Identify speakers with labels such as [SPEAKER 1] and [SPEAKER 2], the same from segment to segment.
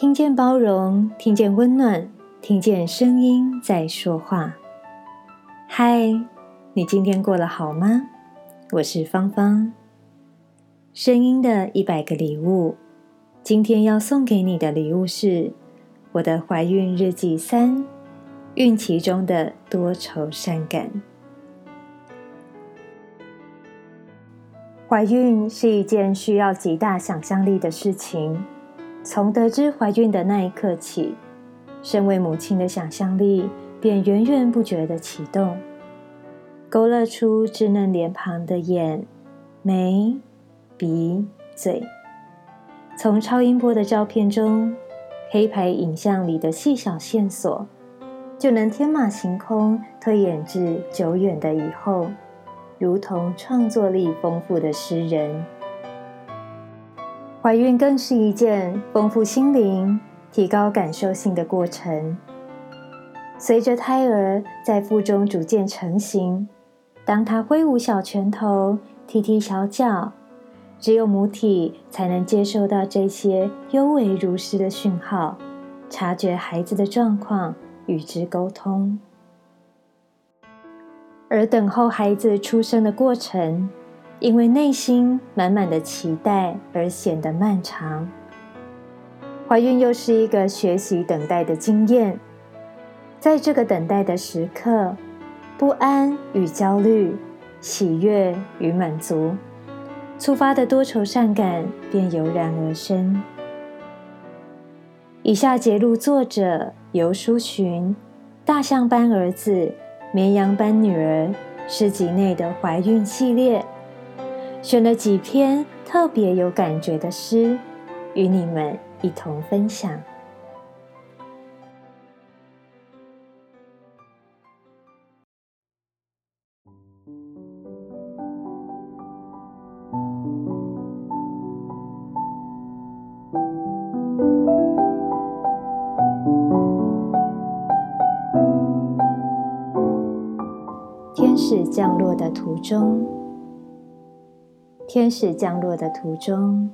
[SPEAKER 1] 听见包容，听见温暖，听见声音在说话。嗨，你今天过得好吗？我是芳芳。声音的一百个礼物，今天要送给你的礼物是我的怀孕日记三：孕期中的多愁善感。怀孕是一件需要极大想象力的事情。从得知怀孕的那一刻起，身为母亲的想象力便源源不绝地启动，勾勒出稚嫩脸庞的眼、眉、鼻、嘴。从超音波的照片中，黑白影像里的细小线索，就能天马行空推演至久远的以后。如同创作力丰富的诗人，怀孕更是一件丰富心灵、提高感受性的过程。随着胎儿在腹中逐渐成型，当他挥舞小拳头、踢踢小脚，只有母体才能接受到这些幽微如诗的讯号，察觉孩子的状况，与之沟通。而等候孩子出生的过程，因为内心满满的期待而显得漫长。怀孕又是一个学习等待的经验，在这个等待的时刻，不安与焦虑，喜悦与满足，触发的多愁善感便油然而生。以下节录作者游书寻，大象般儿子。绵羊般女儿诗集内的怀孕系列，选了几篇特别有感觉的诗，与你们一同分享。天使降落的途中，天使降落的途中，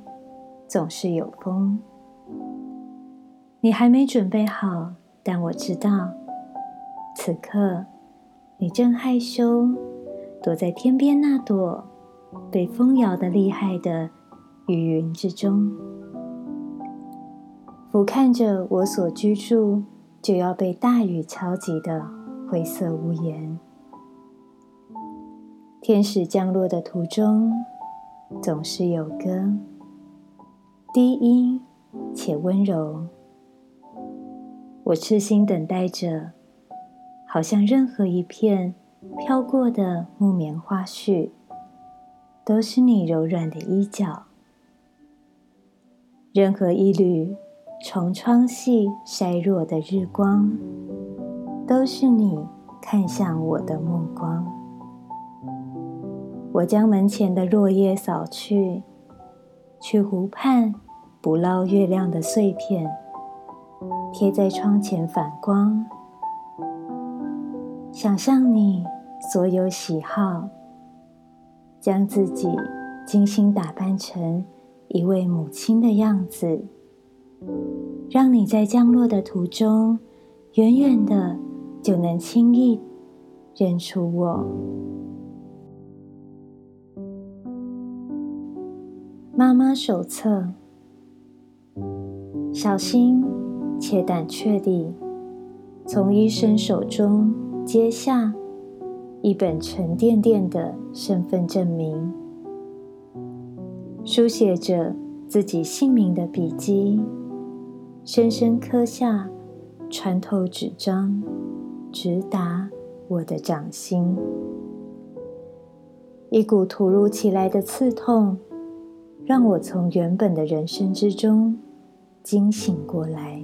[SPEAKER 1] 总是有风。你还没准备好，但我知道，此刻你正害羞，躲在天边那朵被风摇得厉害的雨云之中，俯瞰着我所居住就要被大雨敲击的灰色屋檐。天使降落的途中，总是有歌，低音且温柔。我痴心等待着，好像任何一片飘过的木棉花絮，都是你柔软的衣角；任何一缕从窗隙筛落的日光，都是你看向我的目光。我将门前的落叶扫去，去湖畔捕捞月亮的碎片，贴在窗前反光。想象你所有喜好，将自己精心打扮成一位母亲的样子，让你在降落的途中，远远的就能轻易认出我。妈妈手册，小心且胆怯地从医生手中接下一本沉甸甸的身份证明，书写着自己姓名的笔迹，深深刻下，穿透纸张，直达我的掌心。一股突如其来的刺痛。让我从原本的人生之中惊醒过来。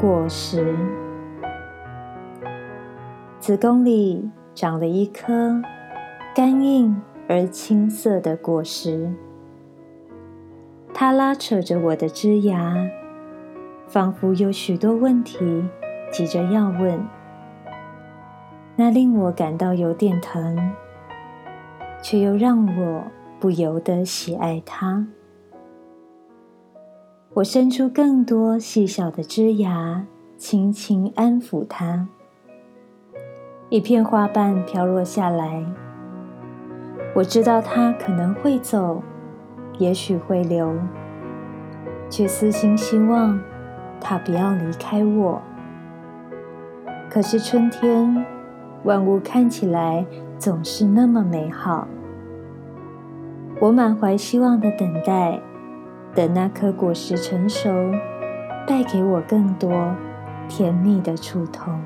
[SPEAKER 1] 果实，子宫里长了一颗干硬而青涩的果实，它拉扯着我的枝芽，仿佛有许多问题急着要问。那令我感到有点疼，却又让我不由得喜爱它。我伸出更多细小的枝芽，轻轻安抚它。一片花瓣飘落下来。我知道它可能会走，也许会留，却私心希望它不要离开我。可是春天，万物看起来总是那么美好。我满怀希望的等待，等那颗果实成熟，带给我更多甜蜜的触痛。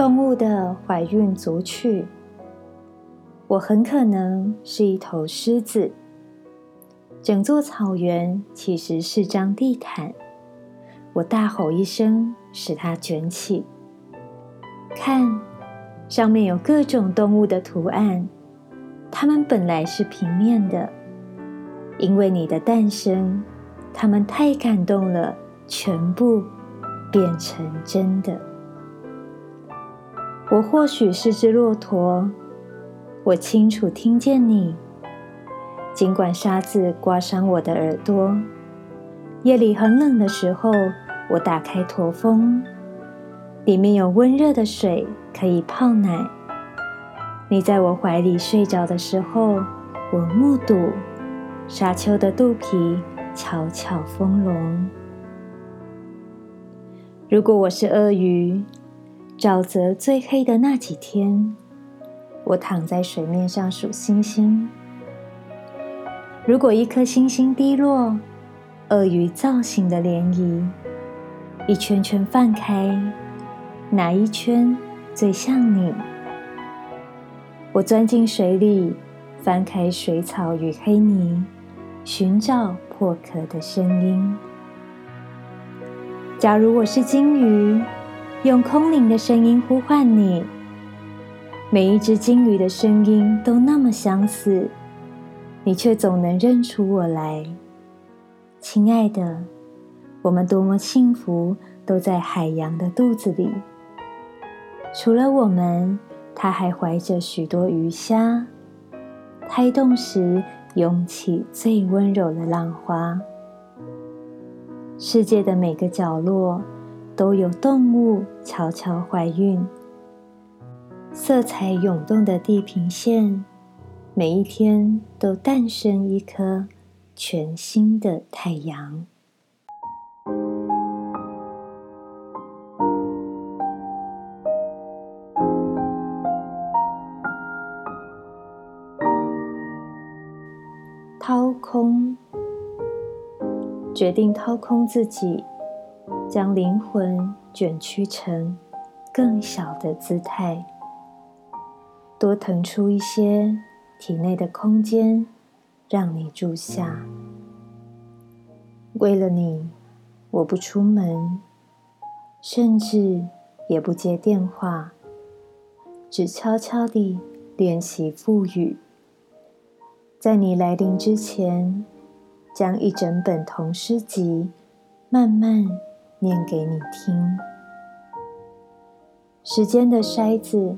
[SPEAKER 1] 动物的怀孕组曲，我很可能是一头狮子。整座草原其实是张地毯，我大吼一声，使它卷起。看，上面有各种动物的图案，它们本来是平面的，因为你的诞生，它们太感动了，全部变成真的。我或许是只骆驼，我清楚听见你。尽管沙子刮伤我的耳朵，夜里很冷的时候，我打开驼峰，里面有温热的水可以泡奶。你在我怀里睡着的时候，我目睹沙丘的肚皮悄悄丰隆。如果我是鳄鱼。沼泽最黑的那几天，我躺在水面上数星星。如果一颗星星滴落，鳄鱼造型的涟漪，一圈圈泛开，哪一圈最像你？我钻进水里，翻开水草与黑泥，寻找破壳的声音。假如我是鲸鱼。用空灵的声音呼唤你，每一只鲸鱼的声音都那么相似，你却总能认出我来。亲爱的，我们多么幸福，都在海洋的肚子里。除了我们，它还怀着许多鱼虾，胎动时涌起最温柔的浪花。世界的每个角落。都有动物悄悄怀孕，色彩涌动的地平线，每一天都诞生一颗全新的太阳。掏空，决定掏空自己。将灵魂卷曲成更小的姿态，多腾出一些体内的空间，让你住下。为了你，我不出门，甚至也不接电话，只悄悄地练习腹语。在你来临之前，将一整本童诗集慢慢。念给你听。时间的筛子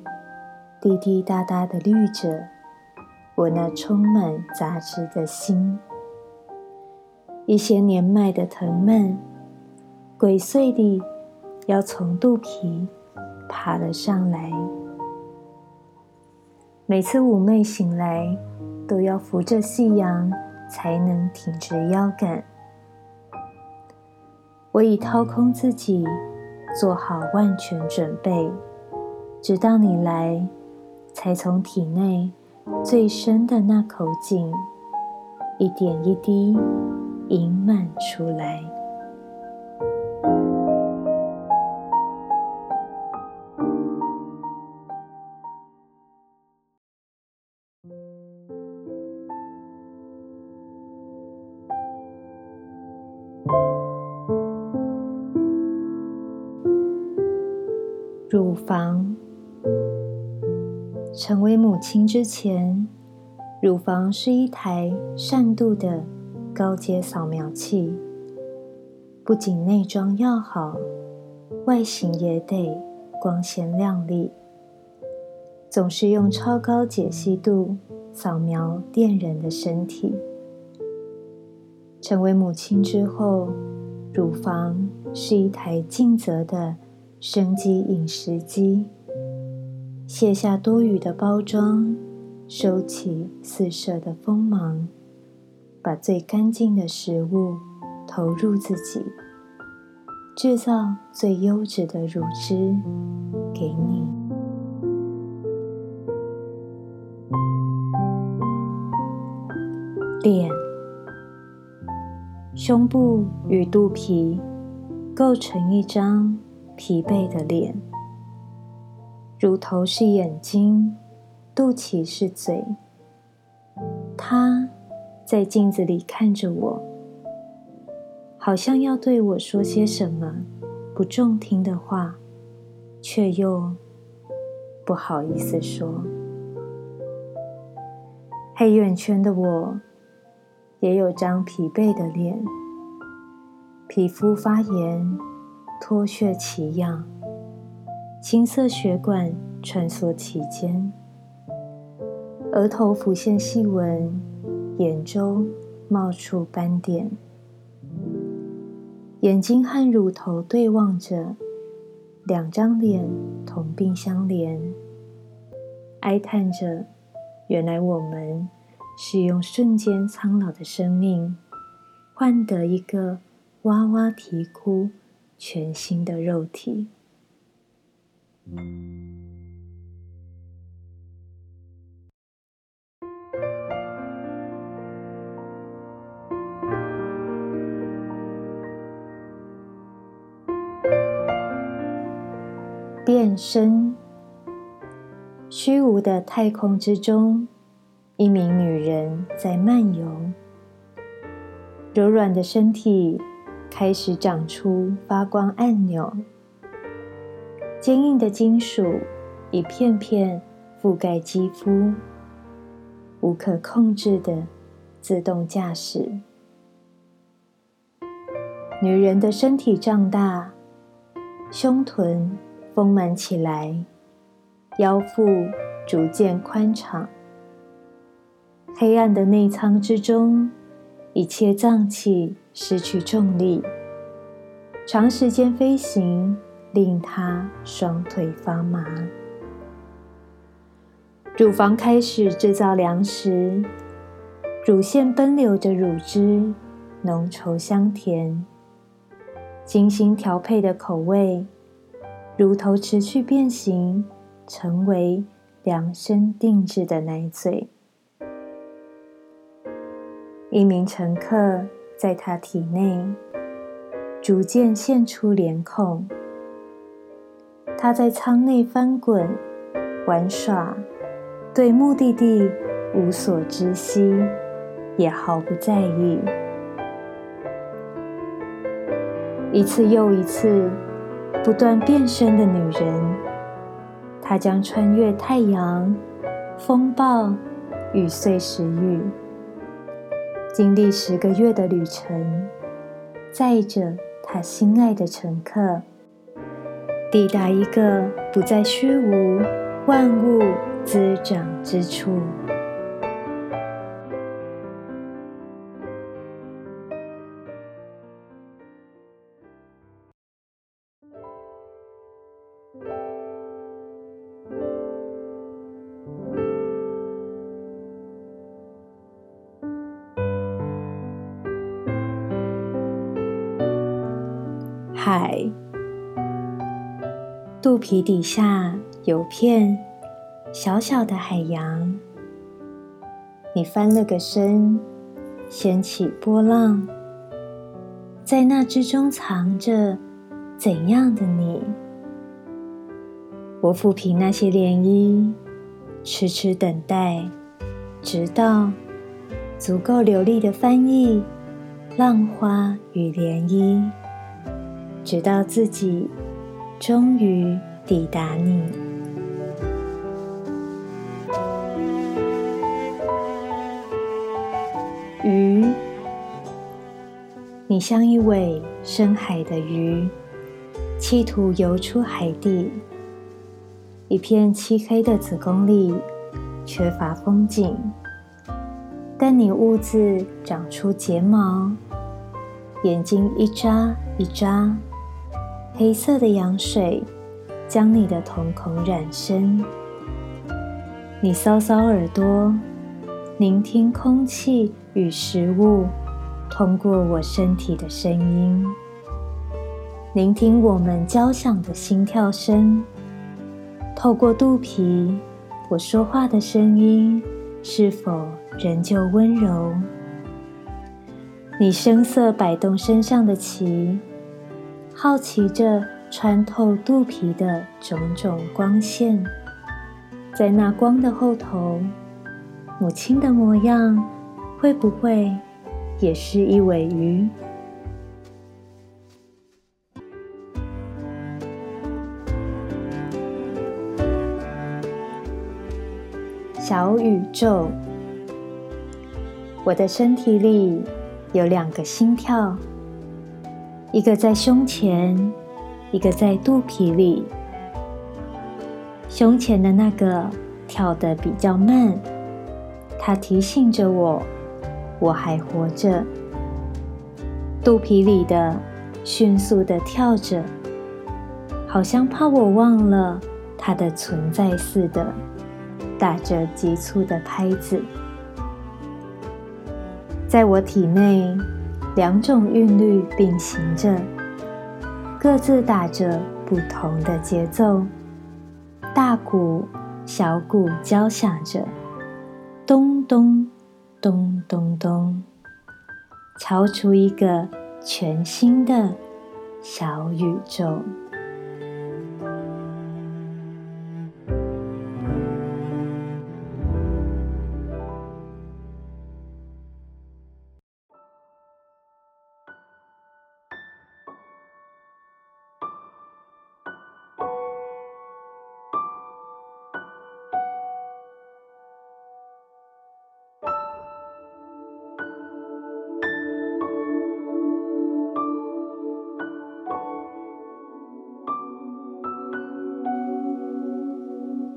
[SPEAKER 1] 滴滴答答的滤着我那充满杂质的心。一些年迈的藤蔓，鬼祟地要从肚皮爬了上来。每次妩媚醒来，都要扶着夕阳，才能挺直腰杆。我已掏空自己，做好万全准备，直到你来，才从体内最深的那口井，一点一滴盈满出来。乳房。成为母亲之前，乳房是一台善度的高阶扫描器，不仅内装要好，外形也得光鲜亮丽。总是用超高解析度扫描恋人的身体。成为母亲之后，乳房是一台尽责的生机饮食机，卸下多余的包装，收起四射的锋芒，把最干净的食物投入自己，制造最优质的乳汁给你。脸、胸部与肚皮构成一张疲惫的脸，乳头是眼睛，肚脐是嘴。他在镜子里看着我，好像要对我说些什么不中听的话，却又不好意思说。黑眼圈的我。也有张疲惫的脸，皮肤发炎，脱屑奇痒，青色血管穿梭其间，额头浮现细纹，眼周冒出斑点，眼睛和乳头对望着，两张脸同病相怜，哀叹着，原来我们。是用瞬间苍老的生命，换得一个哇哇啼哭、全新的肉体。变身，虚无的太空之中。一名女人在漫游，柔软的身体开始长出发光按钮，坚硬的金属一片片覆盖肌肤，无可控制的自动驾驶。女人的身体胀大，胸臀丰满起来，腰腹逐渐宽敞。黑暗的内舱之中，一切脏器失去重力。长时间飞行令他双腿发麻。乳房开始制造粮食，乳腺奔流着乳汁，浓稠香甜。精心调配的口味，乳头持续变形，成为量身定制的奶嘴。一名乘客在他体内逐渐现出脸孔，他在舱内翻滚、玩耍，对目的地无所知悉，也毫不在意。一次又一次不断变身的女人，她将穿越太阳、风暴与碎石域。经历十个月的旅程，载着他心爱的乘客，抵达一个不再虚无、万物滋长之处。皮底下有片小小的海洋，你翻了个身，掀起波浪，在那之中藏着怎样的你？我抚平那些涟漪，痴痴等待，直到足够流利的翻译浪花与涟漪。直到自己终于抵达你。鱼，你像一尾深海的鱼，企图游出海底。一片漆黑的子宫里，缺乏风景。但你兀自长出睫毛，眼睛一眨一眨，黑色的羊水将你的瞳孔染深。你搔搔耳朵，聆听空气与食物通过我身体的声音，聆听我们交响的心跳声。透过肚皮，我说话的声音是否仍旧温柔？你声色摆动身上的鳍，好奇着穿透肚皮的种种光线。在那光的后头，母亲的模样会不会也是一尾鱼？小宇宙，我的身体里有两个心跳，一个在胸前，一个在肚皮里。胸前的那个跳得比较慢，它提醒着我，我还活着。肚皮里的迅速地跳着，好像怕我忘了它的存在似的，打着急促的拍子。在我体内，两种韵律并行着，各自打着不同的节奏。大鼓、小鼓交响着，咚咚咚咚咚，敲出一个全新的小宇宙。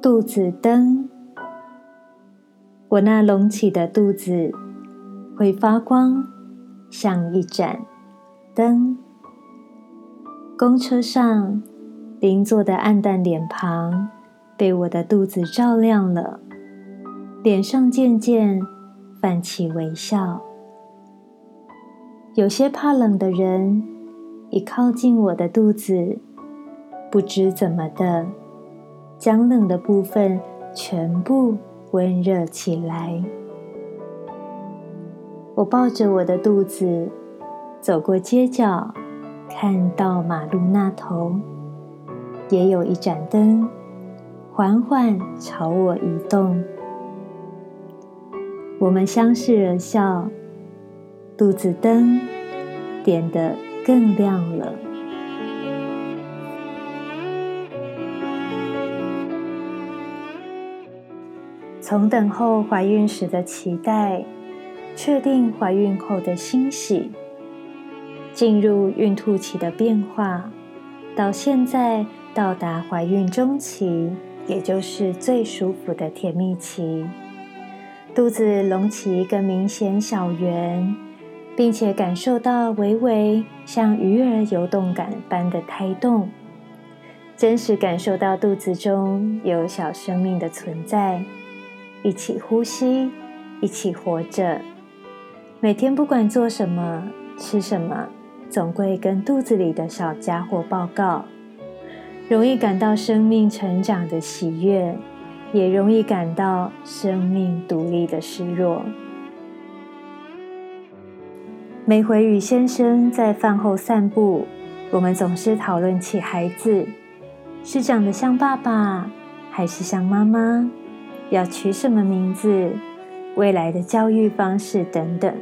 [SPEAKER 1] 肚子灯，我那隆起的肚子会发光，像一盏灯。公车上邻座的暗淡脸庞被我的肚子照亮了，脸上渐渐泛起微笑。有些怕冷的人一靠近我的肚子，不知怎么的。将冷的部分全部温热起来。我抱着我的肚子走过街角，看到马路那头也有一盏灯，缓缓朝我移动。我们相视而笑，肚子灯点得更亮了。从等候怀孕时的期待，确定怀孕后的欣喜，进入孕吐期的变化，到现在到达怀孕中期，也就是最舒服的甜蜜期，肚子隆起一个明显小圆，并且感受到微微像鱼儿游动感般的胎动，真实感受到肚子中有小生命的存在。一起呼吸，一起活着。每天不管做什么、吃什么，总会跟肚子里的小家伙报告。容易感到生命成长的喜悦，也容易感到生命独立的失落。每回与先生在饭后散步，我们总是讨论起孩子，是长得像爸爸，还是像妈妈？要取什么名字？未来的教育方式等等。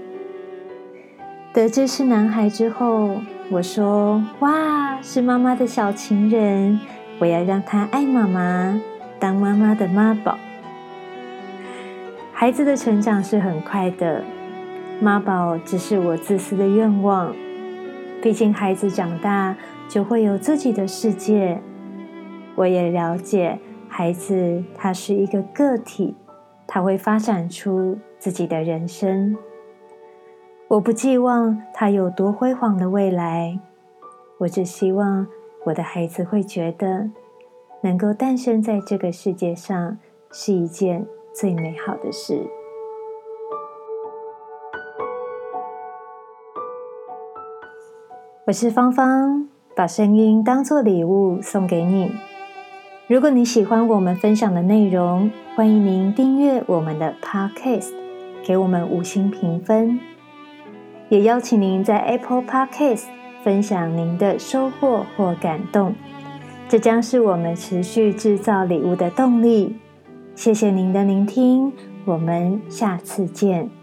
[SPEAKER 1] 得知是男孩之后，我说：“哇，是妈妈的小情人！我要让他爱妈妈，当妈妈的妈宝。”孩子的成长是很快的，妈宝只是我自私的愿望。毕竟孩子长大就会有自己的世界。我也了解孩子，他是一个个体，他会发展出自己的人生。我不寄望他有多辉煌的未来，我只希望我的孩子会觉得，能够诞生在这个世界上是一件最美好的事。我是芳芳，把声音当作礼物送给你。如果你喜欢我们分享的内容，欢迎您订阅我们的 Podcast，给我们五星评分。也邀请您在 Apple Podcast 分享您的收获或感动，这将是我们持续制造礼物的动力。谢谢您的聆听，我们下次见。